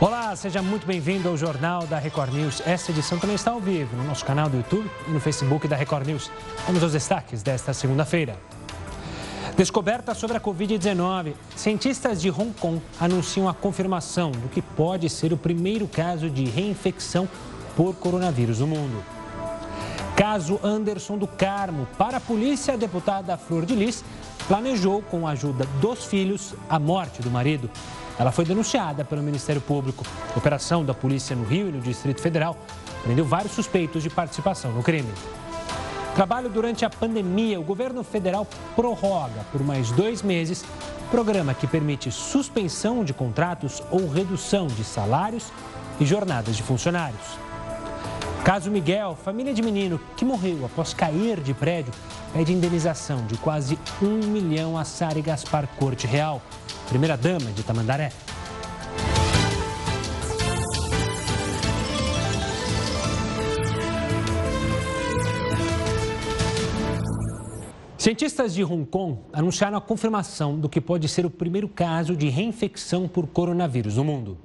Olá, seja muito bem-vindo ao Jornal da Record News. Esta edição também está ao vivo no nosso canal do YouTube e no Facebook da Record News. Vamos aos destaques desta segunda-feira. Descoberta sobre a Covid-19. Cientistas de Hong Kong anunciam a confirmação do que pode ser o primeiro caso de reinfecção por coronavírus no mundo. Caso Anderson do Carmo. Para a polícia, a deputada Flor de Lis planejou, com a ajuda dos filhos, a morte do marido. Ela foi denunciada pelo Ministério Público. Operação da polícia no Rio e no Distrito Federal prendeu vários suspeitos de participação no crime. Trabalho durante a pandemia, o governo federal prorroga por mais dois meses programa que permite suspensão de contratos ou redução de salários e jornadas de funcionários. Caso Miguel, família de menino que morreu após cair de prédio, pede indenização de quase um milhão a Sara Gaspar Corte Real, primeira-dama de Tamandaré. Cientistas de Hong Kong anunciaram a confirmação do que pode ser o primeiro caso de reinfecção por coronavírus no mundo.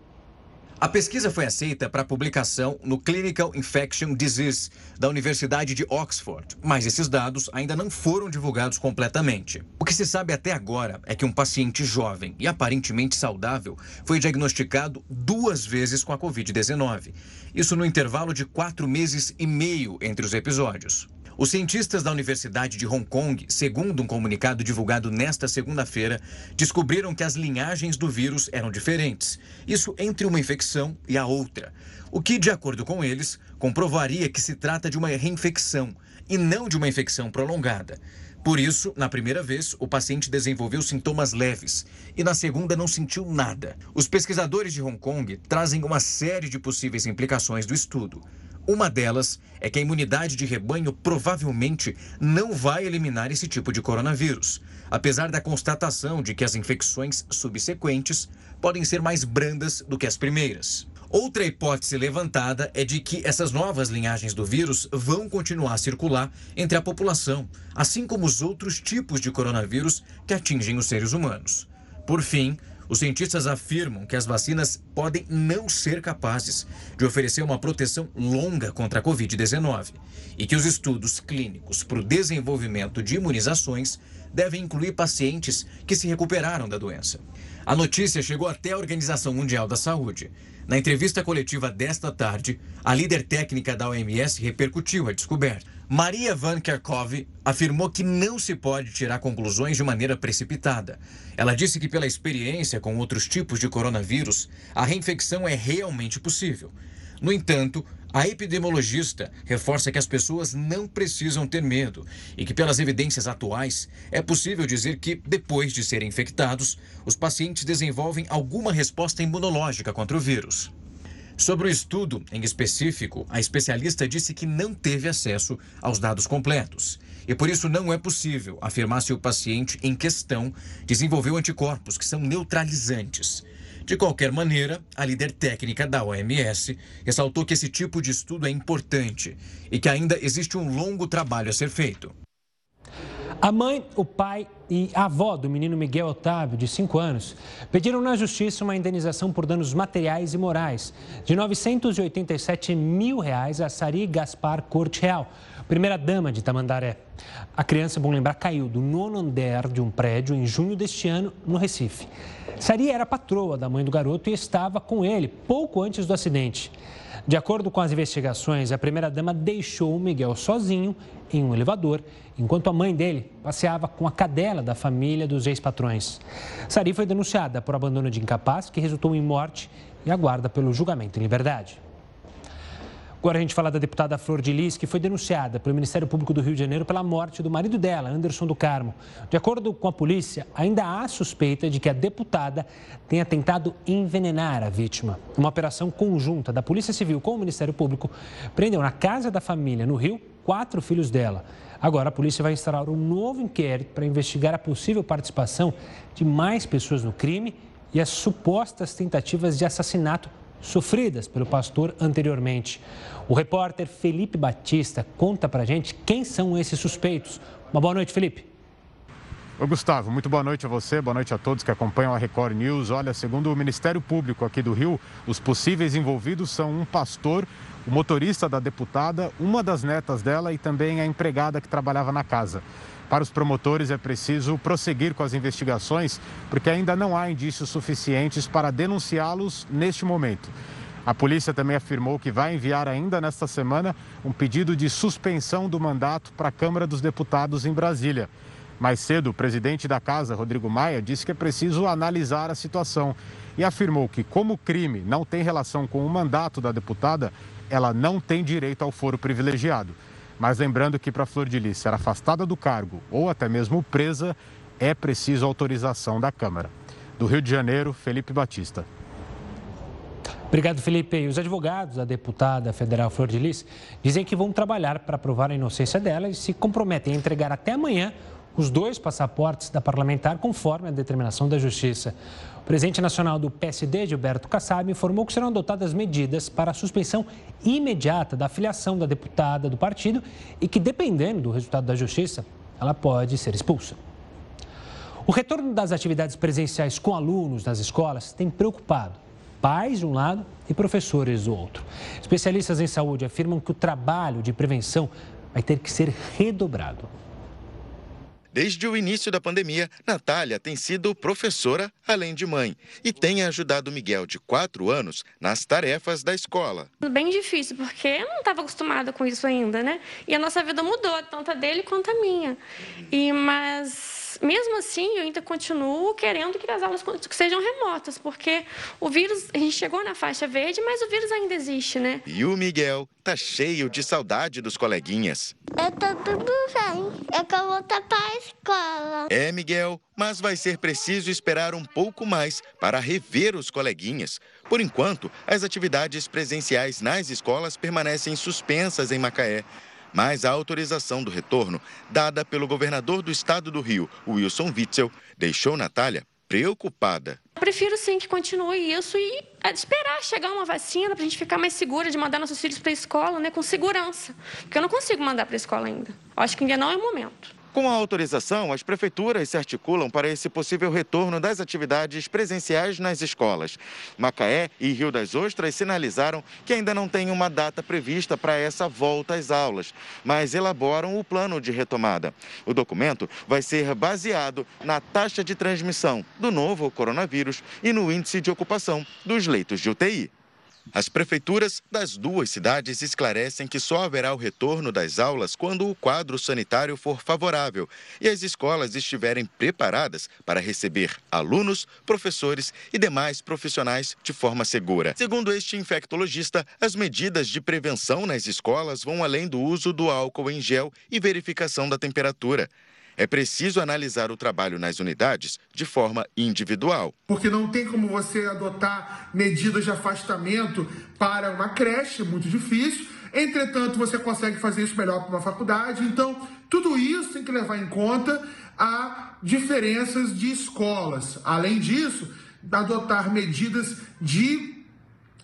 A pesquisa foi aceita para publicação no Clinical Infection Disease da Universidade de Oxford, mas esses dados ainda não foram divulgados completamente. O que se sabe até agora é que um paciente jovem e aparentemente saudável foi diagnosticado duas vezes com a Covid-19. Isso no intervalo de quatro meses e meio entre os episódios. Os cientistas da Universidade de Hong Kong, segundo um comunicado divulgado nesta segunda-feira, descobriram que as linhagens do vírus eram diferentes. Isso entre uma infecção e a outra. O que, de acordo com eles, comprovaria que se trata de uma reinfecção e não de uma infecção prolongada. Por isso, na primeira vez, o paciente desenvolveu sintomas leves e na segunda não sentiu nada. Os pesquisadores de Hong Kong trazem uma série de possíveis implicações do estudo. Uma delas é que a imunidade de rebanho provavelmente não vai eliminar esse tipo de coronavírus, apesar da constatação de que as infecções subsequentes podem ser mais brandas do que as primeiras. Outra hipótese levantada é de que essas novas linhagens do vírus vão continuar a circular entre a população, assim como os outros tipos de coronavírus que atingem os seres humanos. Por fim, os cientistas afirmam que as vacinas podem não ser capazes de oferecer uma proteção longa contra a Covid-19 e que os estudos clínicos para o desenvolvimento de imunizações devem incluir pacientes que se recuperaram da doença. A notícia chegou até a Organização Mundial da Saúde. Na entrevista coletiva desta tarde, a líder técnica da OMS repercutiu a descoberta. Maria Van Kerkhove afirmou que não se pode tirar conclusões de maneira precipitada. Ela disse que, pela experiência com outros tipos de coronavírus, a reinfecção é realmente possível. No entanto, a epidemiologista reforça que as pessoas não precisam ter medo e que, pelas evidências atuais, é possível dizer que, depois de serem infectados, os pacientes desenvolvem alguma resposta imunológica contra o vírus. Sobre o estudo em específico, a especialista disse que não teve acesso aos dados completos e por isso não é possível afirmar se o paciente em questão desenvolveu anticorpos que são neutralizantes. De qualquer maneira, a líder técnica da OMS ressaltou que esse tipo de estudo é importante e que ainda existe um longo trabalho a ser feito. A mãe, o pai e a avó do menino Miguel Otávio, de 5 anos, pediram na justiça uma indenização por danos materiais e morais de 987 mil reais a Sari Gaspar Corte Real, primeira-dama de Tamandaré. A criança, bom lembrar, caiu do nono andar de um prédio em junho deste ano, no Recife. Sari era patroa da mãe do garoto e estava com ele pouco antes do acidente. De acordo com as investigações, a primeira-dama deixou o Miguel sozinho em um elevador, enquanto a mãe dele passeava com a cadela da família dos ex-patrões. Sari foi denunciada por abandono de incapaz, que resultou em morte, e aguarda pelo julgamento em liberdade. Agora a gente fala da deputada Flor de Lis, que foi denunciada pelo Ministério Público do Rio de Janeiro pela morte do marido dela, Anderson do Carmo. De acordo com a polícia, ainda há suspeita de que a deputada tenha tentado envenenar a vítima. Uma operação conjunta da Polícia Civil com o Ministério Público prendeu na casa da família, no Rio, quatro filhos dela. Agora a polícia vai instaurar um novo inquérito para investigar a possível participação de mais pessoas no crime e as supostas tentativas de assassinato sofridas pelo pastor anteriormente. O repórter Felipe Batista conta pra gente quem são esses suspeitos. Uma boa noite, Felipe. Oi, Gustavo, muito boa noite a você, boa noite a todos que acompanham a Record News. Olha, segundo o Ministério Público aqui do Rio, os possíveis envolvidos são um pastor, o motorista da deputada, uma das netas dela e também a empregada que trabalhava na casa. Para os promotores é preciso prosseguir com as investigações, porque ainda não há indícios suficientes para denunciá-los neste momento. A polícia também afirmou que vai enviar ainda nesta semana um pedido de suspensão do mandato para a Câmara dos Deputados em Brasília. Mais cedo, o presidente da casa, Rodrigo Maia, disse que é preciso analisar a situação e afirmou que, como o crime não tem relação com o mandato da deputada, ela não tem direito ao foro privilegiado. Mas lembrando que para Flor de Lis ser afastada do cargo ou até mesmo presa, é preciso autorização da Câmara. Do Rio de Janeiro, Felipe Batista. Obrigado, Felipe. Os advogados da deputada federal Flor de Lis dizem que vão trabalhar para provar a inocência dela e se comprometem a entregar até amanhã os dois passaportes da parlamentar, conforme a determinação da Justiça. O presidente nacional do PSD, Gilberto Kassab, informou que serão adotadas medidas para a suspensão imediata da filiação da deputada do partido e que, dependendo do resultado da Justiça, ela pode ser expulsa. O retorno das atividades presenciais com alunos nas escolas tem preocupado pais de um lado e professores do outro. Especialistas em saúde afirmam que o trabalho de prevenção vai ter que ser redobrado. Desde o início da pandemia, Natália tem sido professora além de mãe e tem ajudado Miguel, de 4 anos, nas tarefas da escola. Bem difícil, porque eu não estava acostumada com isso ainda, né? E a nossa vida mudou, tanto a dele quanto a minha. E, mas mesmo assim, eu ainda continuo querendo que as aulas sejam remotas, porque o vírus, a gente chegou na faixa verde, mas o vírus ainda existe, né? E o Miguel tá cheio de saudade dos coleguinhas. Eu tô tudo bem. Eu que vou para a escola. É, Miguel, mas vai ser preciso esperar um pouco mais para rever os coleguinhas. Por enquanto, as atividades presenciais nas escolas permanecem suspensas em Macaé mas a autorização do retorno, dada pelo governador do estado do Rio, Wilson Witzel, deixou Natália preocupada. Prefiro sim que continue isso e esperar chegar uma vacina para a gente ficar mais segura de mandar nossos filhos para a escola, né, com segurança. Porque eu não consigo mandar para a escola ainda. Acho que ainda não é o momento. Com a autorização, as prefeituras se articulam para esse possível retorno das atividades presenciais nas escolas. Macaé e Rio das Ostras sinalizaram que ainda não tem uma data prevista para essa volta às aulas, mas elaboram o plano de retomada. O documento vai ser baseado na taxa de transmissão do novo coronavírus e no índice de ocupação dos leitos de UTI. As prefeituras das duas cidades esclarecem que só haverá o retorno das aulas quando o quadro sanitário for favorável e as escolas estiverem preparadas para receber alunos, professores e demais profissionais de forma segura. Segundo este infectologista, as medidas de prevenção nas escolas vão além do uso do álcool em gel e verificação da temperatura. É preciso analisar o trabalho nas unidades de forma individual. Porque não tem como você adotar medidas de afastamento para uma creche, é muito difícil. Entretanto, você consegue fazer isso melhor para uma faculdade. Então, tudo isso tem que levar em conta a diferenças de escolas. Além disso, adotar medidas de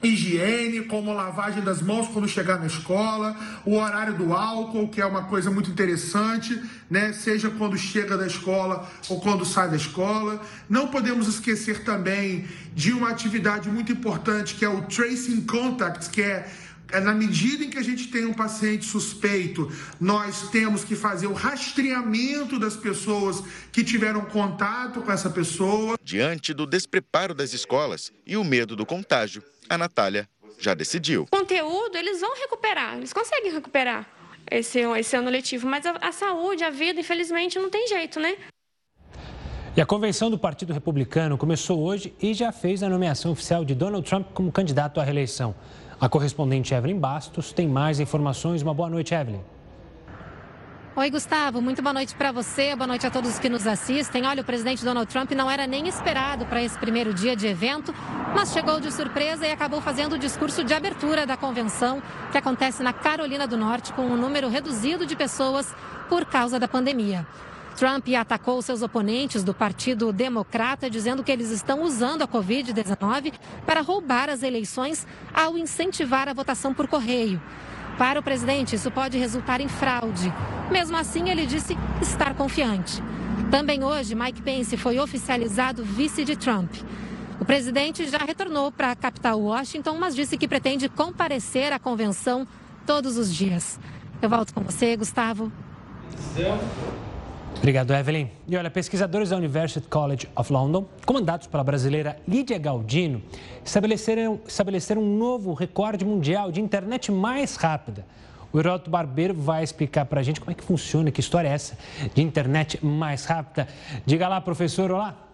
higiene, como lavagem das mãos quando chegar na escola, o horário do álcool, que é uma coisa muito interessante, né? Seja quando chega da escola ou quando sai da escola. Não podemos esquecer também de uma atividade muito importante que é o tracing contacts, que é é na medida em que a gente tem um paciente suspeito, nós temos que fazer o rastreamento das pessoas que tiveram contato com essa pessoa. Diante do despreparo das escolas e o medo do contágio, a Natália já decidiu. O conteúdo eles vão recuperar, eles conseguem recuperar esse, esse ano letivo, mas a, a saúde, a vida, infelizmente, não tem jeito, né? E a convenção do Partido Republicano começou hoje e já fez a nomeação oficial de Donald Trump como candidato à reeleição. A correspondente Evelyn Bastos tem mais informações. Uma boa noite, Evelyn. Oi, Gustavo. Muito boa noite para você. Boa noite a todos que nos assistem. Olha, o presidente Donald Trump não era nem esperado para esse primeiro dia de evento, mas chegou de surpresa e acabou fazendo o discurso de abertura da convenção, que acontece na Carolina do Norte, com um número reduzido de pessoas por causa da pandemia. Trump atacou seus oponentes do Partido Democrata, dizendo que eles estão usando a Covid-19 para roubar as eleições ao incentivar a votação por correio. Para o presidente, isso pode resultar em fraude. Mesmo assim, ele disse estar confiante. Também hoje, Mike Pence foi oficializado vice de Trump. O presidente já retornou para a capital Washington, mas disse que pretende comparecer à convenção todos os dias. Eu volto com você, Gustavo. Obrigado, Evelyn. E olha, pesquisadores da University College of London, comandados pela brasileira Lídia Galdino, estabeleceram, estabeleceram um novo recorde mundial de internet mais rápida. O Heroto Barbeiro vai explicar para a gente como é que funciona, que história é essa de internet mais rápida. Diga lá, professor, olá.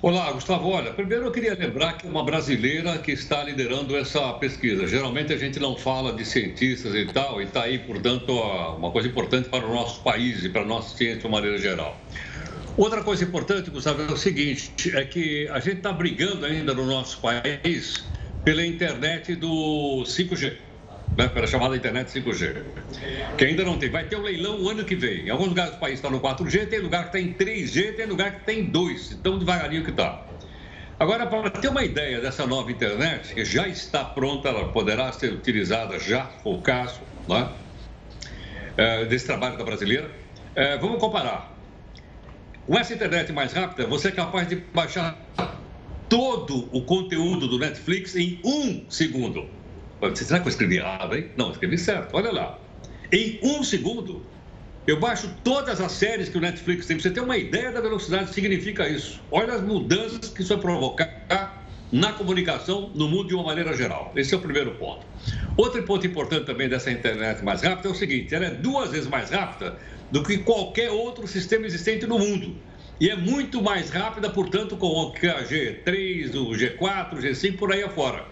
Olá, Gustavo. Olha, primeiro eu queria lembrar que é uma brasileira que está liderando essa pesquisa. Geralmente a gente não fala de cientistas e tal, e está aí, portanto, uma coisa importante para o nosso país e para a nossa ciência de uma maneira geral. Outra coisa importante, Gustavo, é o seguinte: é que a gente está brigando ainda no nosso país pela internet do 5G né, pela chamada internet 5G, que ainda não tem. Vai ter um leilão o ano que vem. Em alguns lugares do país está no 4G, tem lugar que tem 3G, tem lugar que tem 2, então devagarinho que está. Agora, para ter uma ideia dessa nova internet, que já está pronta, ela poderá ser utilizada já, se o caso, né, é, desse trabalho da brasileira, é, vamos comparar. Com essa internet mais rápida, você é capaz de baixar todo o conteúdo do Netflix em um segundo. Será que eu escrevi errado, hein? Não, escrevi certo. Olha lá. Em um segundo, eu baixo todas as séries que o Netflix tem. Você ter uma ideia da velocidade que significa isso. Olha as mudanças que isso vai provocar na comunicação no mundo de uma maneira geral. Esse é o primeiro ponto. Outro ponto importante também dessa internet mais rápida é o seguinte: ela é duas vezes mais rápida do que qualquer outro sistema existente no mundo. E é muito mais rápida, portanto, com o G3, o G4, o G5 por aí afora.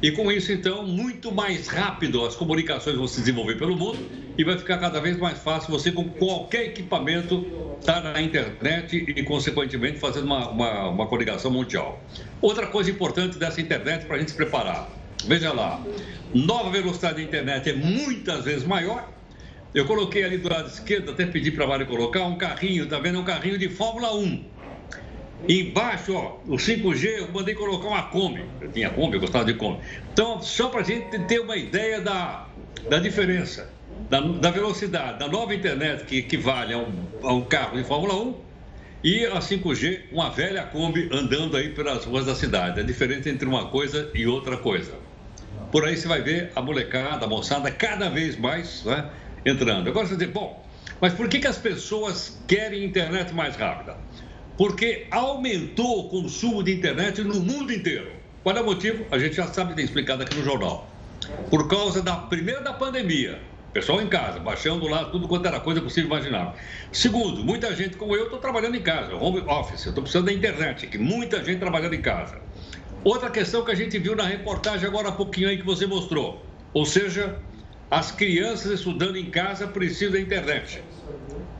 E com isso, então, muito mais rápido as comunicações vão se desenvolver pelo mundo e vai ficar cada vez mais fácil você, com qualquer equipamento, estar na internet e, consequentemente, fazendo uma, uma, uma coligação mundial. Outra coisa importante dessa internet para a gente se preparar. Veja lá, nova velocidade da internet é muitas vezes maior. Eu coloquei ali do lado esquerdo, até pedi para a Mari colocar, um carrinho, tá vendo? É um carrinho de Fórmula 1. Embaixo, ó, o 5G, eu mandei colocar uma Kombi. Eu tinha Kombi, eu gostava de Kombi. Então, só para a gente ter uma ideia da, da diferença, da, da, velocidade, da nova internet que equivale a um, a um carro de Fórmula 1 e a 5G, uma velha Kombi andando aí pelas ruas da cidade. É diferente entre uma coisa e outra coisa. Por aí você vai ver a molecada, a moçada, cada vez mais né, entrando. Agora você dizer, bom, mas por que, que as pessoas querem internet mais rápida? Porque aumentou o consumo de internet no mundo inteiro. Qual é o motivo? A gente já sabe, tem explicado aqui no jornal. Por causa da primeira da pandemia, pessoal em casa, baixando lá tudo quanto era coisa possível imaginar. Segundo, muita gente como eu estou trabalhando em casa, home office, estou precisando da internet, que muita gente trabalhando em casa. Outra questão que a gente viu na reportagem agora há pouquinho aí que você mostrou, ou seja, as crianças estudando em casa precisam da internet.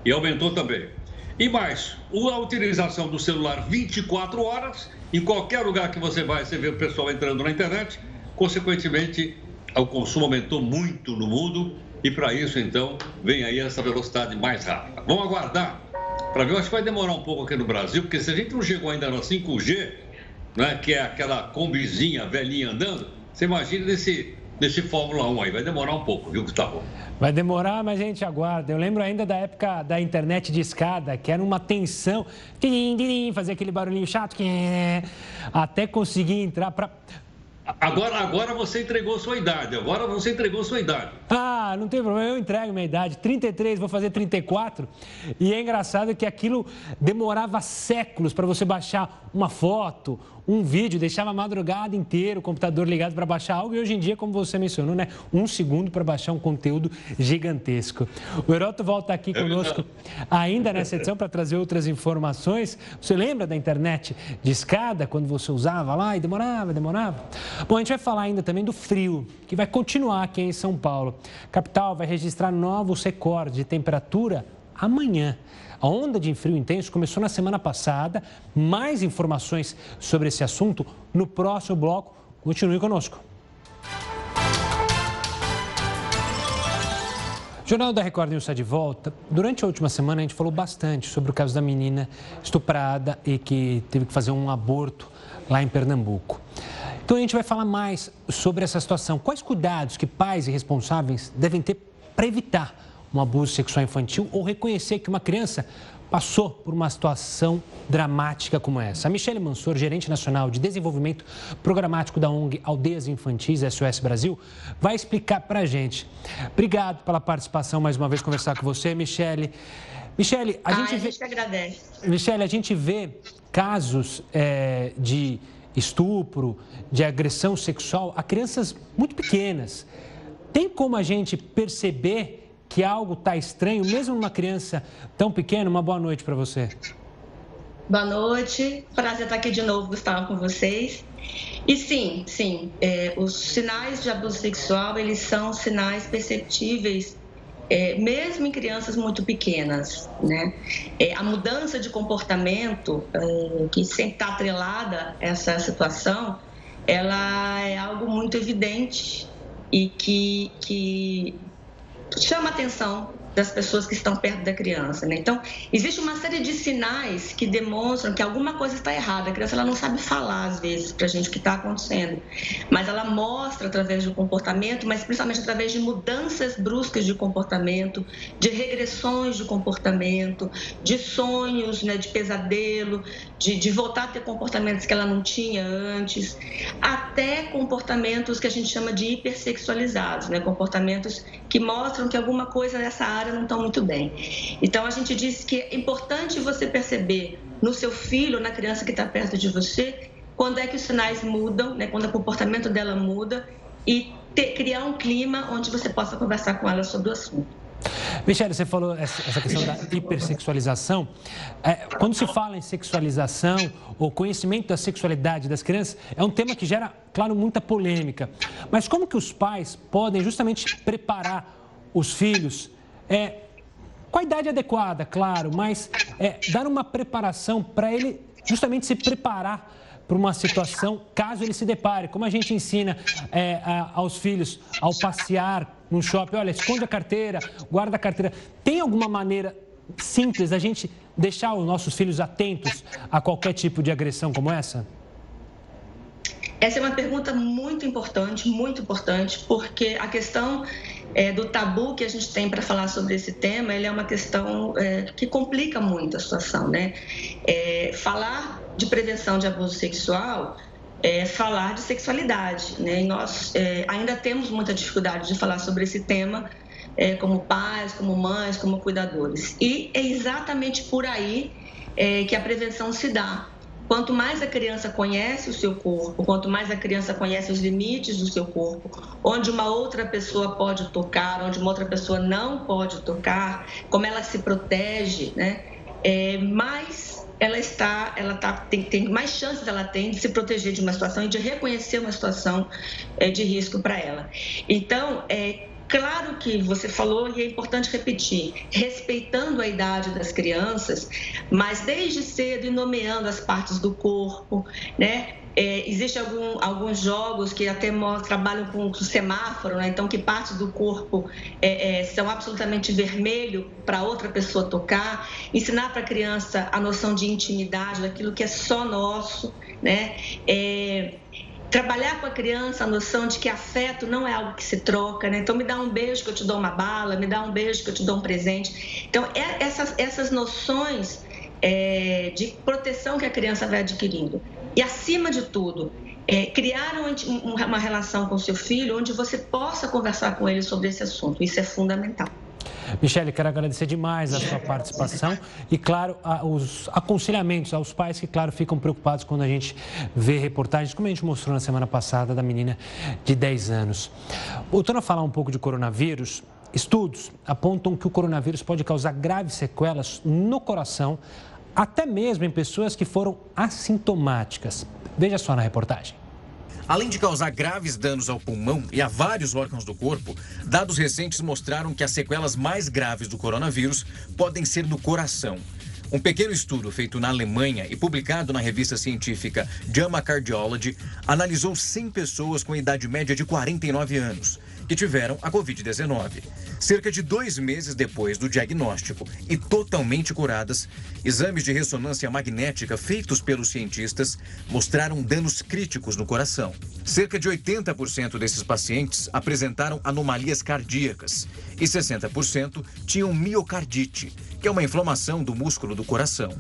E aumentou também. E mais, a utilização do celular 24 horas, em qualquer lugar que você vai, você vê o pessoal entrando na internet, consequentemente, o consumo aumentou muito no mundo e para isso, então, vem aí essa velocidade mais rápida. Vamos aguardar para ver, acho que vai demorar um pouco aqui no Brasil, porque se a gente não chegou ainda no 5G, né, que é aquela combizinha velhinha andando, você imagina nesse, nesse Fórmula 1 aí, vai demorar um pouco, viu, Gustavo? Vai demorar, mas a gente aguarda. Eu lembro ainda da época da internet de escada, que era uma tensão. Fazer aquele barulhinho chato, até conseguir entrar para. Agora, agora você entregou sua idade. Agora você entregou sua idade. Ah, não tem problema, eu entrego minha idade. 33, vou fazer 34. E é engraçado que aquilo demorava séculos para você baixar uma foto, um vídeo, deixava a madrugada inteira o computador ligado para baixar algo e hoje em dia, como você mencionou, né, um segundo para baixar um conteúdo gigantesco. O Heroto volta aqui é conosco ainda nessa edição para trazer outras informações. Você lembra da internet de escada, quando você usava lá e demorava, demorava? Bom, a gente vai falar ainda também do frio, que vai continuar aqui em São Paulo. A capital vai registrar novos recordes de temperatura amanhã. A onda de frio intenso começou na semana passada. Mais informações sobre esse assunto no próximo bloco. Continue conosco. Jornal da Record News está de volta. Durante a última semana, a gente falou bastante sobre o caso da menina estuprada e que teve que fazer um aborto lá em Pernambuco. Então, a gente vai falar mais sobre essa situação. Quais cuidados que pais e responsáveis devem ter para evitar um abuso sexual infantil ou reconhecer que uma criança passou por uma situação dramática como essa. A Michele Mansor, gerente nacional de desenvolvimento programático da ONG Aldeias Infantis SOS Brasil, vai explicar para a gente. Obrigado pela participação mais uma vez, conversar com você, Michele. Michele, a, ah, gente, a gente agradece. Michele, a gente vê casos é, de estupro, de agressão sexual a crianças muito pequenas. Tem como a gente perceber que algo está estranho, mesmo numa criança tão pequena? Uma boa noite para você. Boa noite, prazer estar aqui de novo, Gustavo, com vocês. E sim, sim, é, os sinais de abuso sexual, eles são sinais perceptíveis é, mesmo em crianças muito pequenas, né? É, a mudança de comportamento é, que sempre está atrelada a essa situação, ela é algo muito evidente e que, que chama atenção das pessoas que estão perto da criança. Né? Então, existe uma série de sinais que demonstram que alguma coisa está errada. A criança ela não sabe falar, às vezes, para a gente o que está acontecendo, mas ela mostra através do comportamento, mas principalmente através de mudanças bruscas de comportamento, de regressões de comportamento, de sonhos, né, de pesadelo, de, de voltar a ter comportamentos que ela não tinha antes, até comportamentos que a gente chama de hipersexualizados, né? comportamentos que mostram que alguma coisa nessa área não está muito bem. Então a gente diz que é importante você perceber no seu filho, na criança que está perto de você, quando é que os sinais mudam, né? quando o comportamento dela muda e ter, criar um clima onde você possa conversar com ela sobre o assunto. Michele, você falou essa questão da hipersexualização. É, quando se fala em sexualização ou conhecimento da sexualidade das crianças, é um tema que gera, claro, muita polêmica. Mas como que os pais podem justamente preparar os filhos é, com a idade adequada, claro, mas é, dar uma preparação para ele justamente se preparar para uma situação caso ele se depare. Como a gente ensina é, a, aos filhos ao passear no shopping, olha, esconde a carteira, guarda a carteira. Tem alguma maneira simples da gente deixar os nossos filhos atentos a qualquer tipo de agressão como essa? Essa é uma pergunta muito importante, muito importante, porque a questão é, do tabu que a gente tem para falar sobre esse tema, ele é uma questão é, que complica muito a situação, né? É, falar de prevenção de abuso sexual é falar de sexualidade. Né? E nós é, ainda temos muita dificuldade de falar sobre esse tema é, como pais, como mães, como cuidadores. E é exatamente por aí é, que a prevenção se dá. Quanto mais a criança conhece o seu corpo, quanto mais a criança conhece os limites do seu corpo, onde uma outra pessoa pode tocar, onde uma outra pessoa não pode tocar, como ela se protege, né? É, mais ela está, ela tá, tem, tem mais chances ela tem de se proteger de uma situação e de reconhecer uma situação é, de risco para ela. Então, é claro que você falou e é importante repetir, respeitando a idade das crianças, mas desde cedo e nomeando as partes do corpo, né? É, Existem algum, alguns jogos que até trabalham com, semáforo, né? então que partes do corpo é, é, são absolutamente vermelho para outra pessoa tocar. Ensinar para a criança a noção de intimidade, daquilo que é só nosso. Né? É, trabalhar com a criança a noção de que afeto não é algo que se troca, né? Então me dá um beijo que eu te dou uma bala, me dá um beijo que eu te dou um presente. Então é, essas, essas noções é, de proteção que a criança vai adquirindo. E, acima de tudo, é, criar uma relação com seu filho onde você possa conversar com ele sobre esse assunto. Isso é fundamental. Michele, quero agradecer demais a sua participação e, claro, os aconselhamentos aos pais que, claro, ficam preocupados quando a gente vê reportagens, como a gente mostrou na semana passada, da menina de 10 anos. Voltando a falar um pouco de coronavírus, estudos apontam que o coronavírus pode causar graves sequelas no coração, até mesmo em pessoas que foram assintomáticas. Veja só na reportagem. Além de causar graves danos ao pulmão e a vários órgãos do corpo, dados recentes mostraram que as sequelas mais graves do coronavírus podem ser no coração. Um pequeno estudo feito na Alemanha e publicado na revista científica JAMA Cardiology analisou 100 pessoas com idade média de 49 anos que tiveram a Covid-19. Cerca de dois meses depois do diagnóstico e totalmente curadas, exames de ressonância magnética feitos pelos cientistas mostraram danos críticos no coração. Cerca de 80% desses pacientes apresentaram anomalias cardíacas e 60% tinham miocardite, que é uma inflamação do músculo do coração.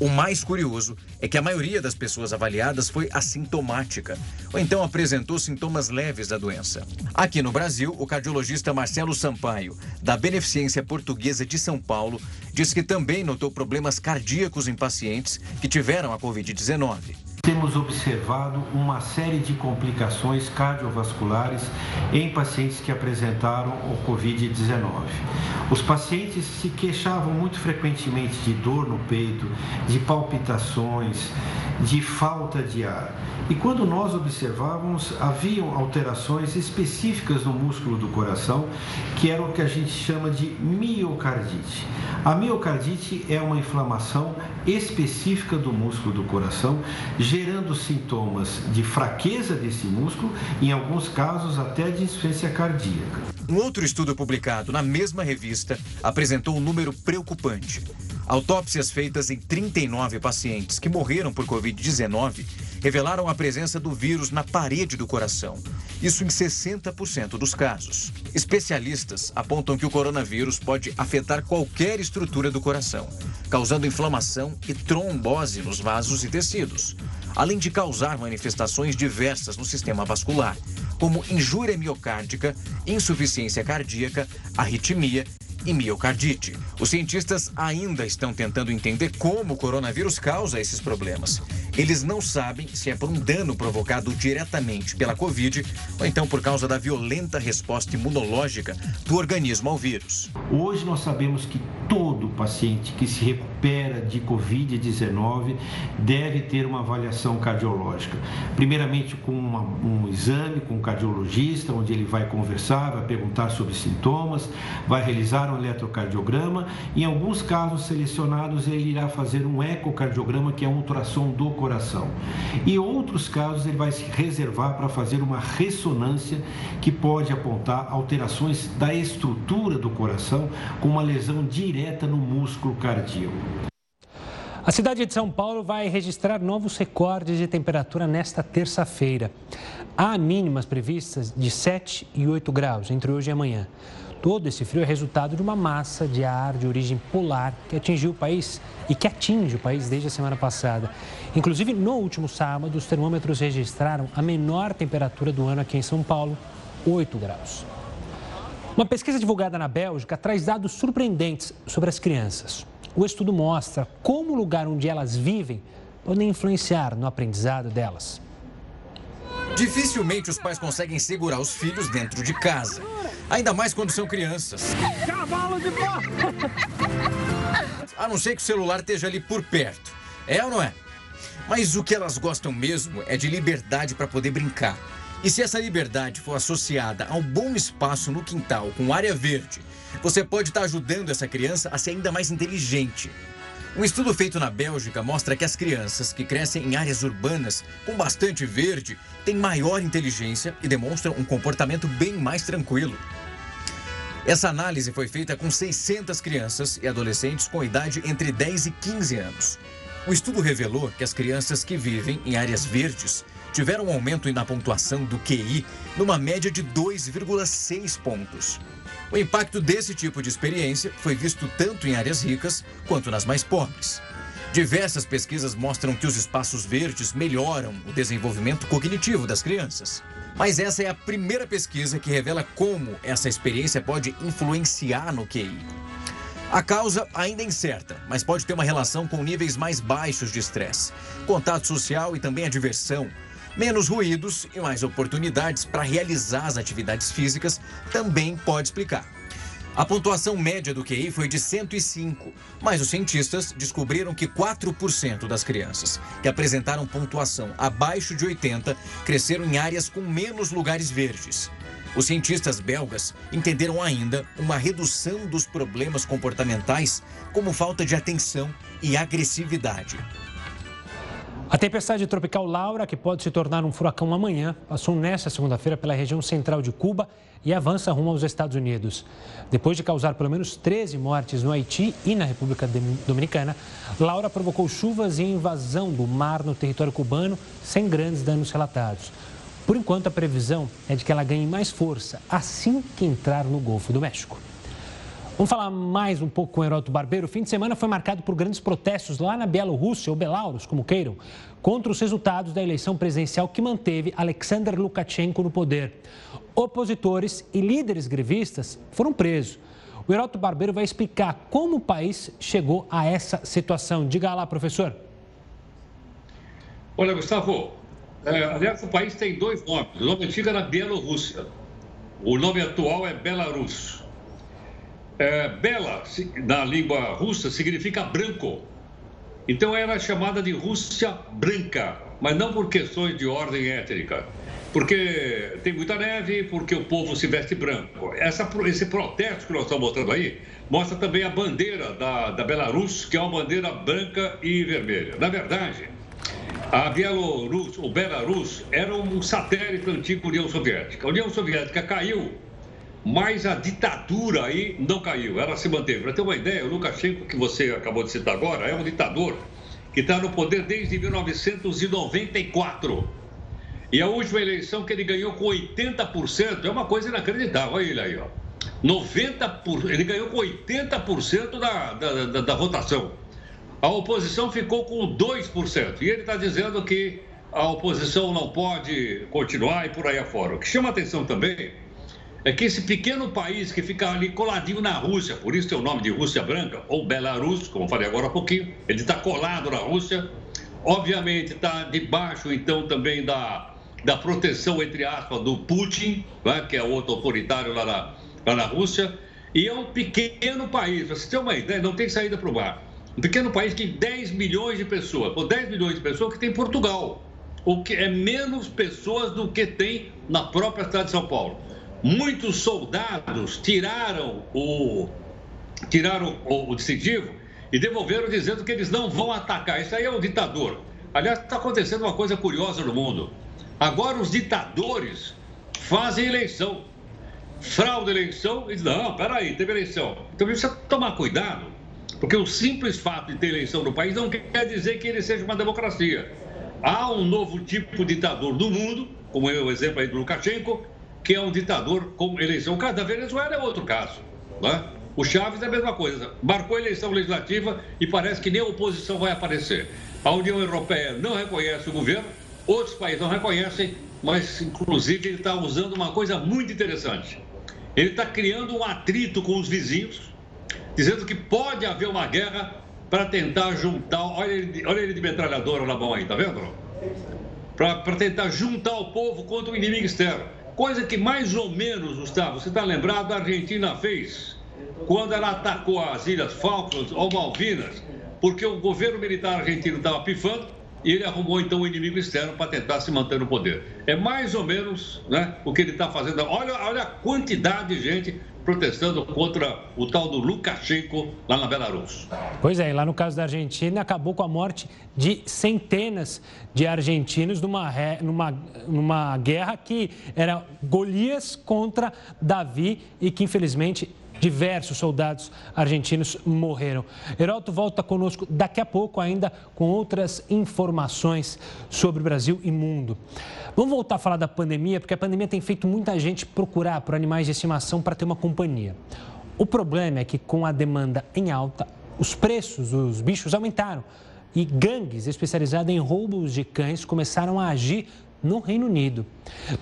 O mais curioso é que a maioria das pessoas avaliadas foi assintomática, ou então apresentou sintomas leves da doença. Aqui no Brasil, o cardiologista Marcelo Sampaio, da Beneficência Portuguesa de São Paulo, diz que também notou problemas cardíacos em pacientes que tiveram a Covid-19 temos observado uma série de complicações cardiovasculares em pacientes que apresentaram o Covid-19. Os pacientes se queixavam muito frequentemente de dor no peito, de palpitações, de falta de ar. E quando nós observávamos, haviam alterações específicas no músculo do coração, que era o que a gente chama de miocardite. A miocardite é uma inflamação específica do músculo do coração, gerando sintomas de fraqueza desse músculo, em alguns casos até de insuficiência cardíaca. Um outro estudo publicado na mesma revista apresentou um número preocupante. Autópsias feitas em 39 pacientes que morreram por Covid-19 revelaram a presença do vírus na parede do coração. Isso em 60% dos casos. Especialistas apontam que o coronavírus pode afetar qualquer estrutura do coração, causando inflamação e trombose nos vasos e tecidos, além de causar manifestações diversas no sistema vascular, como injúria miocárdica, insuficiência cardíaca, arritmia e miocardite. Os cientistas ainda estão tentando entender como o coronavírus causa esses problemas. Eles não sabem se é por um dano provocado diretamente pela Covid ou então por causa da violenta resposta imunológica do organismo ao vírus. Hoje nós sabemos que todo paciente que se recupera de Covid-19 deve ter uma avaliação cardiológica. Primeiramente com uma, um exame com um cardiologista, onde ele vai conversar, vai perguntar sobre sintomas, vai realizar um eletrocardiograma. Em alguns casos selecionados, ele irá fazer um ecocardiograma, que é um ultrassom do coração. E outros casos, ele vai se reservar para fazer uma ressonância que pode apontar alterações da estrutura do coração com uma lesão direta no músculo cardíaco. A cidade de São Paulo vai registrar novos recordes de temperatura nesta terça-feira. Há mínimas previstas de 7 e 8 graus entre hoje e amanhã. Todo esse frio é resultado de uma massa de ar de origem polar que atingiu o país e que atinge o país desde a semana passada. Inclusive, no último sábado, os termômetros registraram a menor temperatura do ano aqui em São Paulo, 8 graus. Uma pesquisa divulgada na Bélgica traz dados surpreendentes sobre as crianças. O estudo mostra como o lugar onde elas vivem pode influenciar no aprendizado delas. Dificilmente os pais conseguem segurar os filhos dentro de casa, ainda mais quando são crianças. Cavalo de! A não ser que o celular esteja ali por perto. É ou não é? Mas o que elas gostam mesmo é de liberdade para poder brincar. E se essa liberdade for associada a um bom espaço no quintal com área verde, você pode estar ajudando essa criança a ser ainda mais inteligente. Um estudo feito na Bélgica mostra que as crianças que crescem em áreas urbanas com bastante verde têm maior inteligência e demonstram um comportamento bem mais tranquilo. Essa análise foi feita com 600 crianças e adolescentes com idade entre 10 e 15 anos. O estudo revelou que as crianças que vivem em áreas verdes tiveram um aumento na pontuação do QI numa média de 2,6 pontos. O impacto desse tipo de experiência foi visto tanto em áreas ricas quanto nas mais pobres. Diversas pesquisas mostram que os espaços verdes melhoram o desenvolvimento cognitivo das crianças. Mas essa é a primeira pesquisa que revela como essa experiência pode influenciar no QI. A causa ainda é incerta, mas pode ter uma relação com níveis mais baixos de estresse, contato social e também a diversão, Menos ruídos e mais oportunidades para realizar as atividades físicas também pode explicar. A pontuação média do QI foi de 105, mas os cientistas descobriram que 4% das crianças que apresentaram pontuação abaixo de 80 cresceram em áreas com menos lugares verdes. Os cientistas belgas entenderam ainda uma redução dos problemas comportamentais, como falta de atenção e agressividade. A tempestade tropical Laura, que pode se tornar um furacão amanhã, passou nesta segunda-feira pela região central de Cuba e avança rumo aos Estados Unidos. Depois de causar pelo menos 13 mortes no Haiti e na República Dominicana, Laura provocou chuvas e invasão do mar no território cubano, sem grandes danos relatados. Por enquanto, a previsão é de que ela ganhe mais força assim que entrar no Golfo do México. Vamos falar mais um pouco com o Heroto Barbeiro. O fim de semana foi marcado por grandes protestos lá na Bielorrússia, ou Belarus, como queiram, contra os resultados da eleição presidencial que manteve Alexander Lukashenko no poder. Opositores e líderes grevistas foram presos. O Heroto Barbeiro vai explicar como o país chegou a essa situação. Diga lá, professor. Olha, Gustavo, é, aliás, o país tem dois nomes. O nome antigo era Bielorrússia. O nome atual é Belarus. É, Bela, na língua russa, significa branco. Então era chamada de Rússia branca, mas não por questões de ordem étnica. Porque tem muita neve, porque o povo se veste branco. Essa, esse protesto que nós estamos mostrando aí mostra também a bandeira da, da Belarus, que é uma bandeira branca e vermelha. Na verdade, a Bielorrússia, o Belarus, era um satélite antigo da União Soviética. A União Soviética caiu mas a ditadura aí não caiu, ela se manteve. Para ter uma ideia, o Lukashenko, que você acabou de citar agora, é um ditador que está no poder desde 1994. E a última eleição que ele ganhou com 80% é uma coisa inacreditável. Olha ele aí, ó. 90%, ele ganhou com 80% da, da, da, da votação. A oposição ficou com 2%. E ele está dizendo que a oposição não pode continuar e por aí afora. O que chama atenção também é que esse pequeno país que fica ali coladinho na Rússia, por isso tem o nome de Rússia Branca, ou Belarus, como falei agora há pouquinho, ele está colado na Rússia, obviamente está debaixo então também da, da proteção, entre aspas, do Putin, né, que é outro autoritário lá na, lá na Rússia, e é um pequeno país, você ter uma ideia, não tem saída para o mar. Um pequeno país que tem 10 milhões de pessoas, ou 10 milhões de pessoas que tem Portugal, o que é menos pessoas do que tem na própria cidade de São Paulo muitos soldados tiraram o, tiraram o, o decisivo e devolveram dizendo que eles não vão atacar. Isso aí é um ditador. Aliás, está acontecendo uma coisa curiosa no mundo. Agora os ditadores fazem eleição. Fraude eleição e não, peraí, teve eleição. Então precisa tomar cuidado, porque o simples fato de ter eleição no país não quer dizer que ele seja uma democracia. Há um novo tipo de ditador no mundo, como é o exemplo aí do Lukashenko, que é um ditador com eleição. O caso da Venezuela é outro caso. Né? O Chaves é a mesma coisa. Marcou eleição legislativa e parece que nem a oposição vai aparecer. A União Europeia não reconhece o governo, outros países não reconhecem, mas inclusive ele está usando uma coisa muito interessante. Ele está criando um atrito com os vizinhos, dizendo que pode haver uma guerra para tentar juntar. Olha ele, olha ele de metralhadora na mão aí, tá vendo? Para tentar juntar o povo contra o inimigo externo. Coisa que mais ou menos, Gustavo, você está lembrado, a Argentina fez quando ela atacou as Ilhas Falklands ou Malvinas, porque o governo militar argentino estava pifando e ele arrumou então um inimigo externo para tentar se manter no poder. É mais ou menos né, o que ele está fazendo. Olha, olha a quantidade de gente protestando contra o tal do Lukashenko lá na Belarus. Pois é, e lá no caso da Argentina acabou com a morte de centenas de argentinos numa, numa, numa guerra que era Golias contra Davi e que infelizmente diversos soldados argentinos morreram. Heroto volta conosco daqui a pouco ainda com outras informações sobre Brasil e mundo. Vamos voltar a falar da pandemia, porque a pandemia tem feito muita gente procurar por animais de estimação para ter uma companhia. O problema é que com a demanda em alta, os preços dos bichos aumentaram e gangues especializadas em roubos de cães começaram a agir no Reino Unido.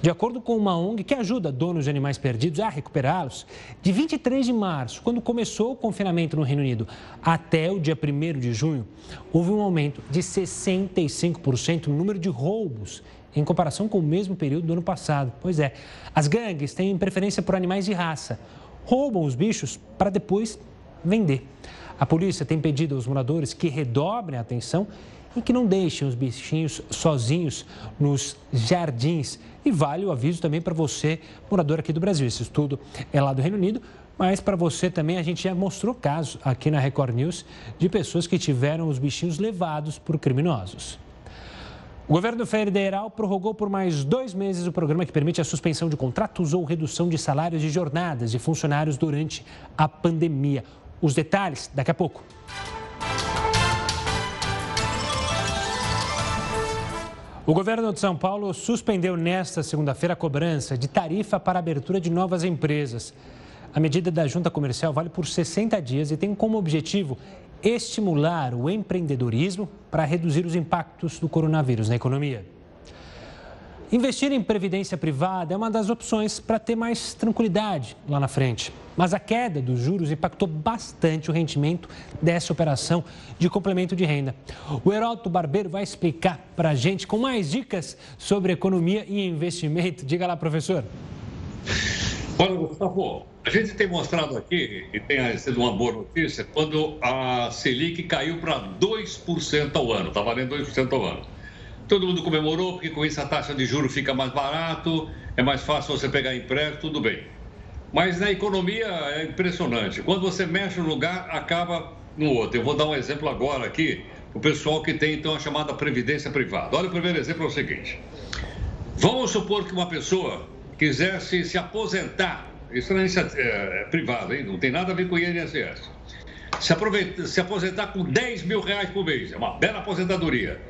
De acordo com uma ONG que ajuda donos de animais perdidos a recuperá-los, de 23 de março, quando começou o confinamento no Reino Unido, até o dia 1 de junho, houve um aumento de 65% no número de roubos em comparação com o mesmo período do ano passado. Pois é, as gangues têm preferência por animais de raça, roubam os bichos para depois vender. A polícia tem pedido aos moradores que redobrem a atenção e que não deixem os bichinhos sozinhos nos jardins. E vale o aviso também para você, morador aqui do Brasil. Esse estudo é lá do Reino Unido, mas para você também a gente já mostrou casos aqui na Record News de pessoas que tiveram os bichinhos levados por criminosos. O governo federal prorrogou por mais dois meses o programa que permite a suspensão de contratos ou redução de salários e jornadas de funcionários durante a pandemia. Os detalhes daqui a pouco. O governo de São Paulo suspendeu nesta segunda-feira a cobrança de tarifa para abertura de novas empresas. A medida da junta comercial vale por 60 dias e tem como objetivo estimular o empreendedorismo para reduzir os impactos do coronavírus na economia. Investir em previdência privada é uma das opções para ter mais tranquilidade lá na frente. Mas a queda dos juros impactou bastante o rendimento dessa operação de complemento de renda. O Heródoto Barbeiro vai explicar para a gente com mais dicas sobre economia e investimento. Diga lá, professor. Olha, Gustavo, a gente tem mostrado aqui, e tem sido uma boa notícia, quando a Selic caiu para 2% ao ano, está valendo 2% ao ano. Todo mundo comemorou, porque com isso a taxa de juros fica mais barato, é mais fácil você pegar empréstimo, tudo bem. Mas na economia é impressionante. Quando você mexe no lugar, acaba no outro. Eu vou dar um exemplo agora aqui, o pessoal que tem então a chamada previdência privada. Olha, o primeiro exemplo é o seguinte. Vamos supor que uma pessoa quisesse se aposentar, isso não é, é, é privado, hein? não tem nada a ver com INSS, se, se aposentar com 10 mil reais por mês, é uma bela aposentadoria,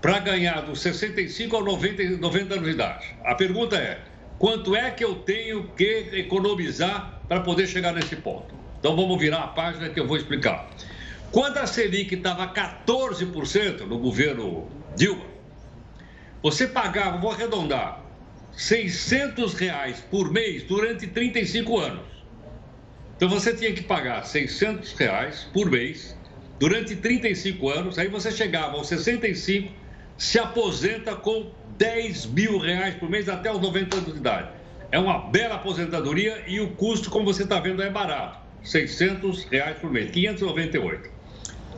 para ganhar dos 65 aos 90, 90 anos de idade. A pergunta é, quanto é que eu tenho que economizar para poder chegar nesse ponto? Então vamos virar a página que eu vou explicar. Quando a Selic estava 14% no governo Dilma, você pagava, vou arredondar, 600 reais por mês durante 35 anos. Então você tinha que pagar 600 reais por mês durante 35 anos, aí você chegava aos 65, se aposenta com 10 mil reais por mês até os 90 anos de idade. É uma bela aposentadoria e o custo, como você está vendo, é barato. 600 reais por mês, 598.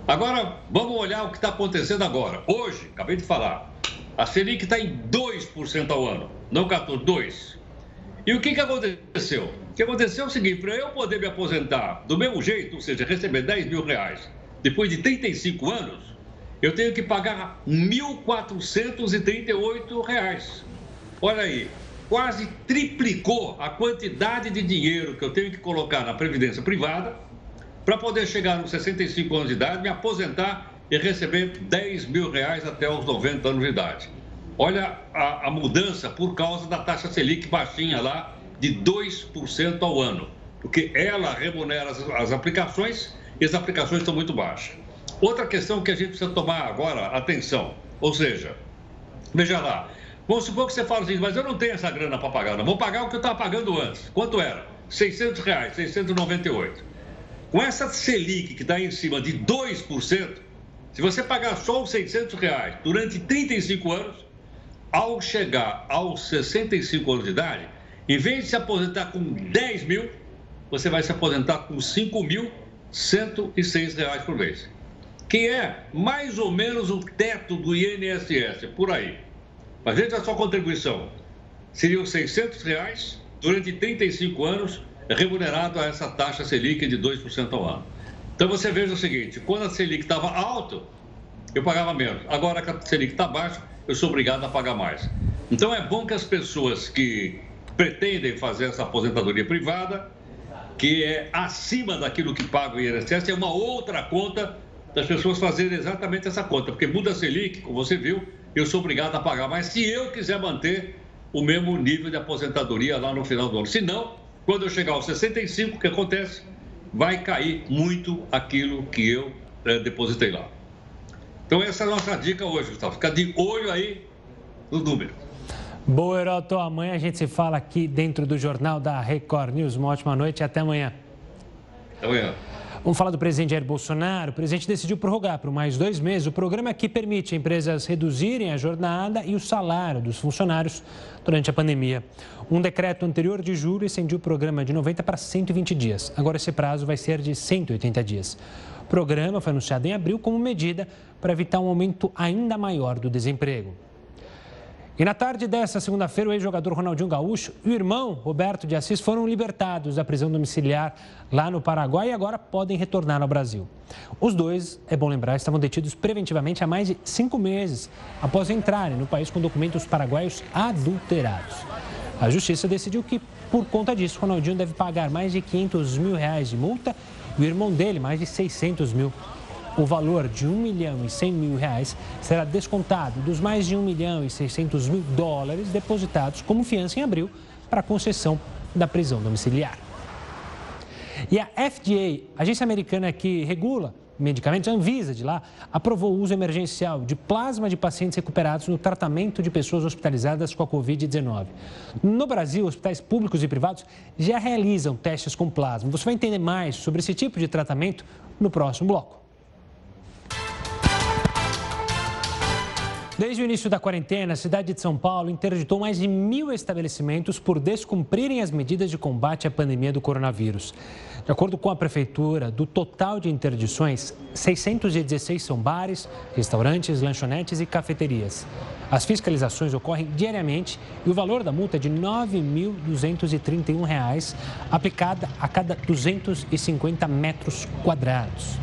Agora, vamos olhar o que está acontecendo agora. Hoje, acabei de falar, a Selic está em 2% ao ano, não 14, 2%. E o que, que aconteceu? O que aconteceu é o seguinte, para eu poder me aposentar do mesmo jeito, ou seja, receber 10 mil reais, depois de 35 anos, eu tenho que pagar 1.438 reais. Olha aí, quase triplicou a quantidade de dinheiro que eu tenho que colocar na previdência privada para poder chegar nos 65 anos de idade, me aposentar e receber 10 mil reais até os 90 anos de idade. Olha a, a mudança por causa da taxa Selic baixinha lá de 2% ao ano, porque ela remunera as, as aplicações e as aplicações estão muito baixas. Outra questão que a gente precisa tomar agora atenção, ou seja, veja lá, vamos supor que você fala assim, mas eu não tenho essa grana para pagar, não vou pagar o que eu estava pagando antes. Quanto era? 600 reais, 698. Com essa Selic que está em cima de 2%, se você pagar só os 600 reais durante 35 anos, ao chegar aos 65 anos de idade, em vez de se aposentar com 10 mil, você vai se aposentar com 5.106 reais por mês, que é mais ou menos o teto do INSS, por aí. Mas veja a sua contribuição. Seriam 600 reais durante 35 anos, remunerado a essa taxa Selic de 2% ao ano. Então você veja o seguinte: quando a Selic estava alta, eu pagava menos. Agora que a Selic está baixa, eu sou obrigado a pagar mais. Então é bom que as pessoas que pretendem fazer essa aposentadoria privada, que é acima daquilo que paga o INSS, é uma outra conta das pessoas fazerem exatamente essa conta. Porque muda a Selic, como você viu, eu sou obrigado a pagar mais se eu quiser manter o mesmo nível de aposentadoria lá no final do ano. Se não, quando eu chegar aos 65, o que acontece? vai cair muito aquilo que eu é, depositei lá. Então essa é a nossa dica hoje, Gustavo. Fica de olho aí no número. Boa, Heroto. Amanhã a gente se fala aqui dentro do Jornal da Record News. Uma ótima noite e até amanhã. Até amanhã. Vamos falar do presidente Jair Bolsonaro. O presidente decidiu prorrogar por mais dois meses o programa que permite empresas reduzirem a jornada e o salário dos funcionários durante a pandemia. Um decreto anterior de julho estendiu o programa de 90 para 120 dias. Agora esse prazo vai ser de 180 dias. O programa foi anunciado em abril como medida para evitar um aumento ainda maior do desemprego. E na tarde dessa segunda-feira, o ex-jogador Ronaldinho Gaúcho e o irmão Roberto de Assis foram libertados da prisão domiciliar lá no Paraguai e agora podem retornar ao Brasil. Os dois, é bom lembrar, estavam detidos preventivamente há mais de cinco meses após entrarem no país com documentos paraguaios adulterados. A justiça decidiu que, por conta disso, Ronaldinho deve pagar mais de 500 mil reais de multa e o irmão dele mais de 600 mil o valor de 1 milhão e 100 mil reais será descontado dos mais de 1 milhão e 600 mil dólares depositados como fiança em abril para a concessão da prisão domiciliar. E a FDA, agência americana que regula medicamentos, a Anvisa de lá, aprovou o uso emergencial de plasma de pacientes recuperados no tratamento de pessoas hospitalizadas com a Covid-19. No Brasil, hospitais públicos e privados já realizam testes com plasma. Você vai entender mais sobre esse tipo de tratamento no próximo bloco. Desde o início da quarentena, a cidade de São Paulo interditou mais de mil estabelecimentos por descumprirem as medidas de combate à pandemia do coronavírus. De acordo com a prefeitura, do total de interdições, 616 são bares, restaurantes, lanchonetes e cafeterias. As fiscalizações ocorrem diariamente e o valor da multa é de R$ 9.231, aplicada a cada 250 metros quadrados.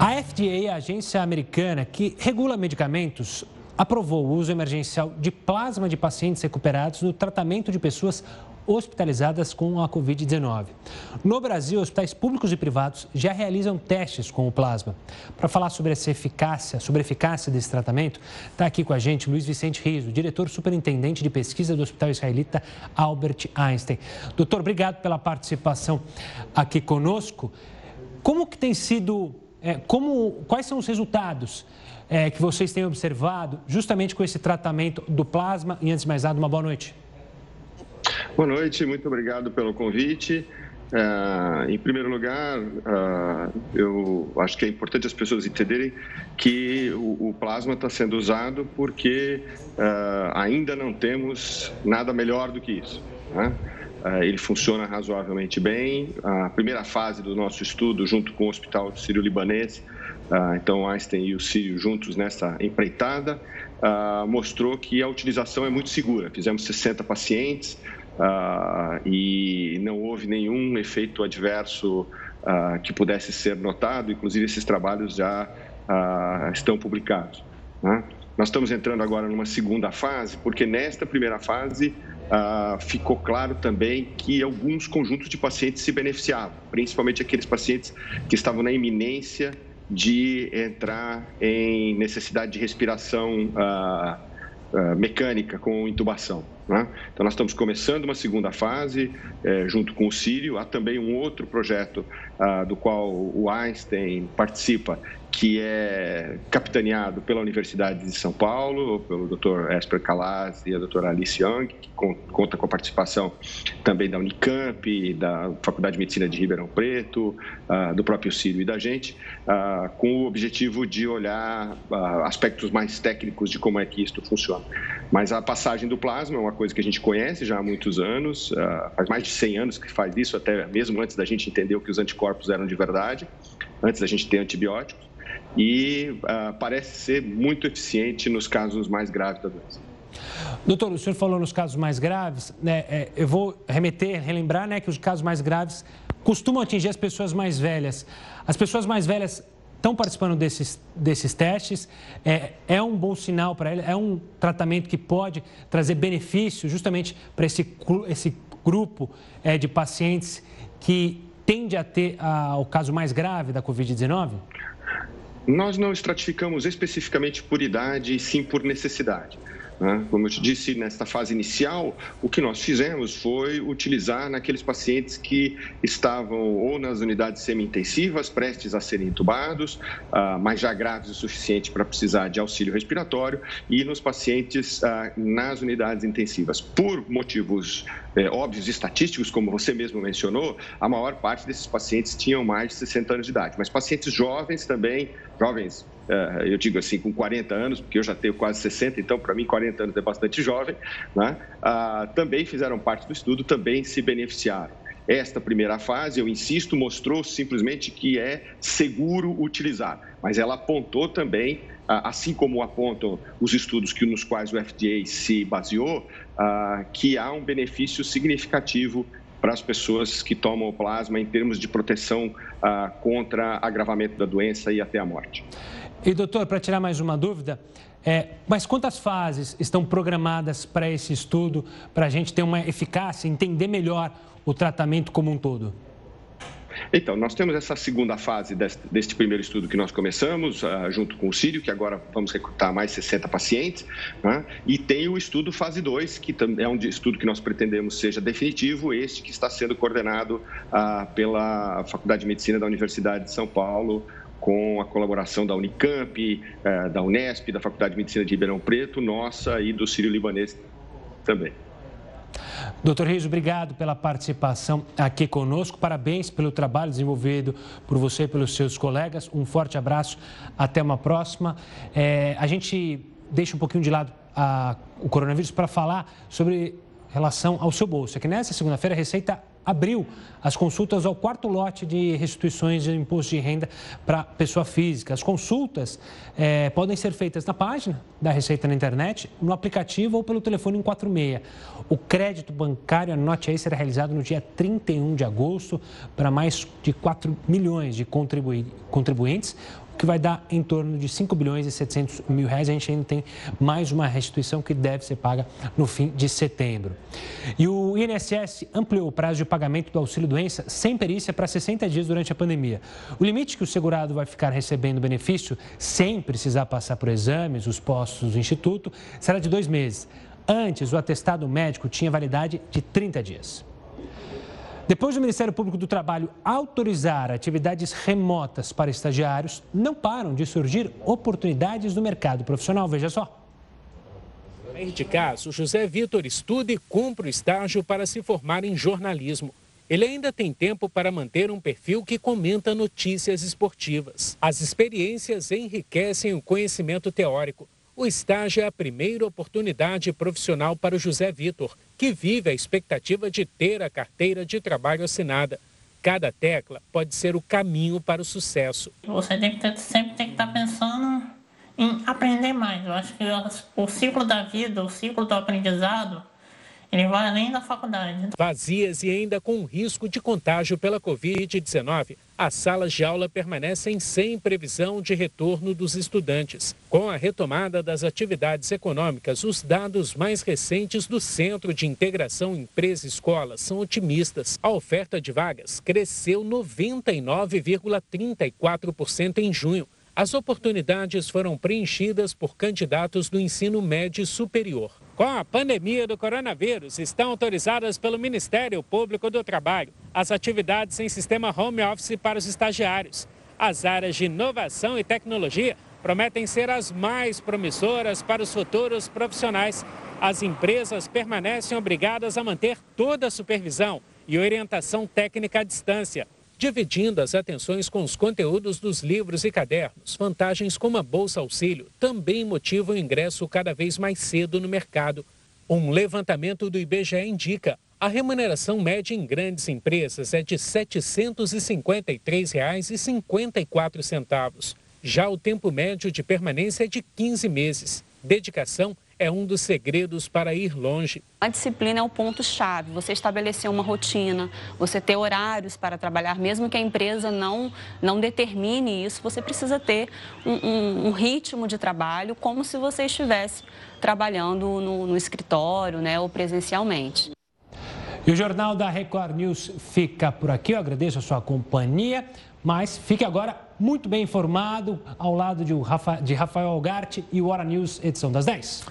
A FDA, a agência americana que regula medicamentos, aprovou o uso emergencial de plasma de pacientes recuperados no tratamento de pessoas hospitalizadas com a Covid-19. No Brasil, hospitais públicos e privados já realizam testes com o plasma. Para falar sobre essa eficácia, sobre a eficácia desse tratamento, está aqui com a gente Luiz Vicente Riso, diretor superintendente de pesquisa do Hospital Israelita Albert Einstein. Doutor, obrigado pela participação aqui conosco. Como que tem sido é, como, quais são os resultados é, que vocês têm observado justamente com esse tratamento do plasma? E antes de mais nada, uma boa noite. Boa noite, muito obrigado pelo convite. Uh, em primeiro lugar, uh, eu acho que é importante as pessoas entenderem que o, o plasma está sendo usado porque uh, ainda não temos nada melhor do que isso. Né? Eh, ele funciona razoavelmente bem. A primeira fase do nosso estudo, junto com o Hospital Sírio-Libanês, eh, então Einstein e o Sírio juntos nessa empreitada, eh, mostrou que a utilização é muito segura. Fizemos 60 pacientes e não houve nenhum efeito adverso que pudesse ser notado. Inclusive, esses trabalhos já estão publicados. Né? Nós estamos entrando agora numa segunda fase, porque nesta primeira fase ah, ficou claro também que alguns conjuntos de pacientes se beneficiavam, principalmente aqueles pacientes que estavam na iminência de entrar em necessidade de respiração ah, ah, mecânica com intubação. Né? Então, nós estamos começando uma segunda fase, eh, junto com o Sírio. Há também um outro projeto do qual o Einstein participa, que é capitaneado pela Universidade de São Paulo, pelo Dr. Esper Calaz e a doutora Alice Young, que conta com a participação também da Unicamp, da Faculdade de Medicina de Ribeirão Preto, uh, do próprio Círio e da gente, uh, com o objetivo de olhar uh, aspectos mais técnicos de como é que isto funciona. Mas a passagem do plasma é uma coisa que a gente conhece já há muitos anos, faz mais de 100 anos que faz isso, até mesmo antes da gente entender o que os anticorpos eram de verdade, antes da gente ter antibióticos e uh, parece ser muito eficiente nos casos mais graves da doença. Doutor, o senhor falou nos casos mais graves, né? É, eu vou remeter, relembrar, né, que os casos mais graves costumam atingir as pessoas mais velhas. As pessoas mais velhas estão participando desses, desses testes, é, é um bom sinal para elas, é um tratamento que pode trazer benefício justamente para esse, esse grupo é, de pacientes que tende a ter a, o caso mais grave da Covid-19? Nós não estratificamos especificamente por idade, sim por necessidade. Né? Como eu te disse, nesta fase inicial, o que nós fizemos foi utilizar naqueles pacientes que estavam ou nas unidades semi-intensivas, prestes a serem intubados, ah, mas já graves o suficiente para precisar de auxílio respiratório, e nos pacientes ah, nas unidades intensivas. Por motivos é, óbvios estatísticos, como você mesmo mencionou, a maior parte desses pacientes tinham mais de 60 anos de idade, mas pacientes jovens também, jovens eu digo assim, com 40 anos, porque eu já tenho quase 60, então para mim 40 anos é bastante jovem, né? ah, também fizeram parte do estudo, também se beneficiaram. Esta primeira fase, eu insisto, mostrou simplesmente que é seguro utilizar, mas ela apontou também assim como apontam os estudos que, nos quais o FDA se baseou, que há um benefício significativo para as pessoas que tomam o plasma em termos de proteção contra agravamento da doença e até a morte. E, doutor, para tirar mais uma dúvida, é, mas quantas fases estão programadas para esse estudo, para a gente ter uma eficácia, entender melhor o tratamento como um todo? Então, nós temos essa segunda fase deste, deste primeiro estudo que nós começamos, uh, junto com o Sírio, que agora vamos recrutar mais 60 pacientes, né? e tem o estudo fase 2, que é um estudo que nós pretendemos seja definitivo, este que está sendo coordenado uh, pela Faculdade de Medicina da Universidade de São Paulo, com a colaboração da Unicamp, eh, da Unesp, da Faculdade de Medicina de Ribeirão Preto, nossa e do Sírio Libanês também. Doutor Reis, obrigado pela participação aqui conosco. Parabéns pelo trabalho desenvolvido por você e pelos seus colegas. Um forte abraço. Até uma próxima. É, a gente deixa um pouquinho de lado a, o coronavírus para falar sobre relação ao seu bolso. É que nessa segunda-feira a Receita abriu as consultas ao quarto lote de restituições de imposto de renda para pessoa física. As consultas é, podem ser feitas na página da Receita na internet, no aplicativo ou pelo telefone 146. O crédito bancário, anote aí, será realizado no dia 31 de agosto para mais de 4 milhões de contribuintes que vai dar em torno de 5 bilhões e 700 mil reais. A gente ainda tem mais uma restituição que deve ser paga no fim de setembro. E o INSS ampliou o prazo de pagamento do auxílio-doença sem perícia para 60 dias durante a pandemia. O limite que o segurado vai ficar recebendo benefício sem precisar passar por exames, os postos do Instituto, será de dois meses. Antes, o atestado médico tinha validade de 30 dias. Depois do Ministério Público do Trabalho autorizar atividades remotas para estagiários, não param de surgir oportunidades no mercado profissional. Veja só. Neste caso, José Vitor estuda e cumpre o estágio para se formar em jornalismo. Ele ainda tem tempo para manter um perfil que comenta notícias esportivas. As experiências enriquecem o conhecimento teórico o estágio é a primeira oportunidade profissional para o José Vitor, que vive a expectativa de ter a carteira de trabalho assinada. Cada tecla pode ser o caminho para o sucesso. Você tem ter, sempre tem que estar pensando em aprender mais. Eu acho que o ciclo da vida, o ciclo do aprendizado, ele vai além da faculdade. Vazias e ainda com risco de contágio pela Covid-19, as salas de aula permanecem sem previsão de retorno dos estudantes. Com a retomada das atividades econômicas, os dados mais recentes do Centro de Integração Empresa-Escola são otimistas. A oferta de vagas cresceu 99,34% em junho. As oportunidades foram preenchidas por candidatos do ensino médio superior. Com a pandemia do coronavírus, estão autorizadas pelo Ministério Público do Trabalho as atividades em sistema home office para os estagiários. As áreas de inovação e tecnologia prometem ser as mais promissoras para os futuros profissionais. As empresas permanecem obrigadas a manter toda a supervisão e orientação técnica à distância dividindo as atenções com os conteúdos dos livros e cadernos. Vantagens como a Bolsa Auxílio também motivam o ingresso cada vez mais cedo no mercado. Um levantamento do IBGE indica a remuneração média em grandes empresas é de R$ 753,54. Já o tempo médio de permanência é de 15 meses. Dedicação é um dos segredos para ir longe. A disciplina é o ponto-chave. Você estabelecer uma rotina, você ter horários para trabalhar, mesmo que a empresa não, não determine isso, você precisa ter um, um, um ritmo de trabalho como se você estivesse trabalhando no, no escritório né, ou presencialmente. E o Jornal da Record News fica por aqui. Eu agradeço a sua companhia, mas fique agora muito bem informado ao lado de Rafael Algarte e o Hora News, edição das 10.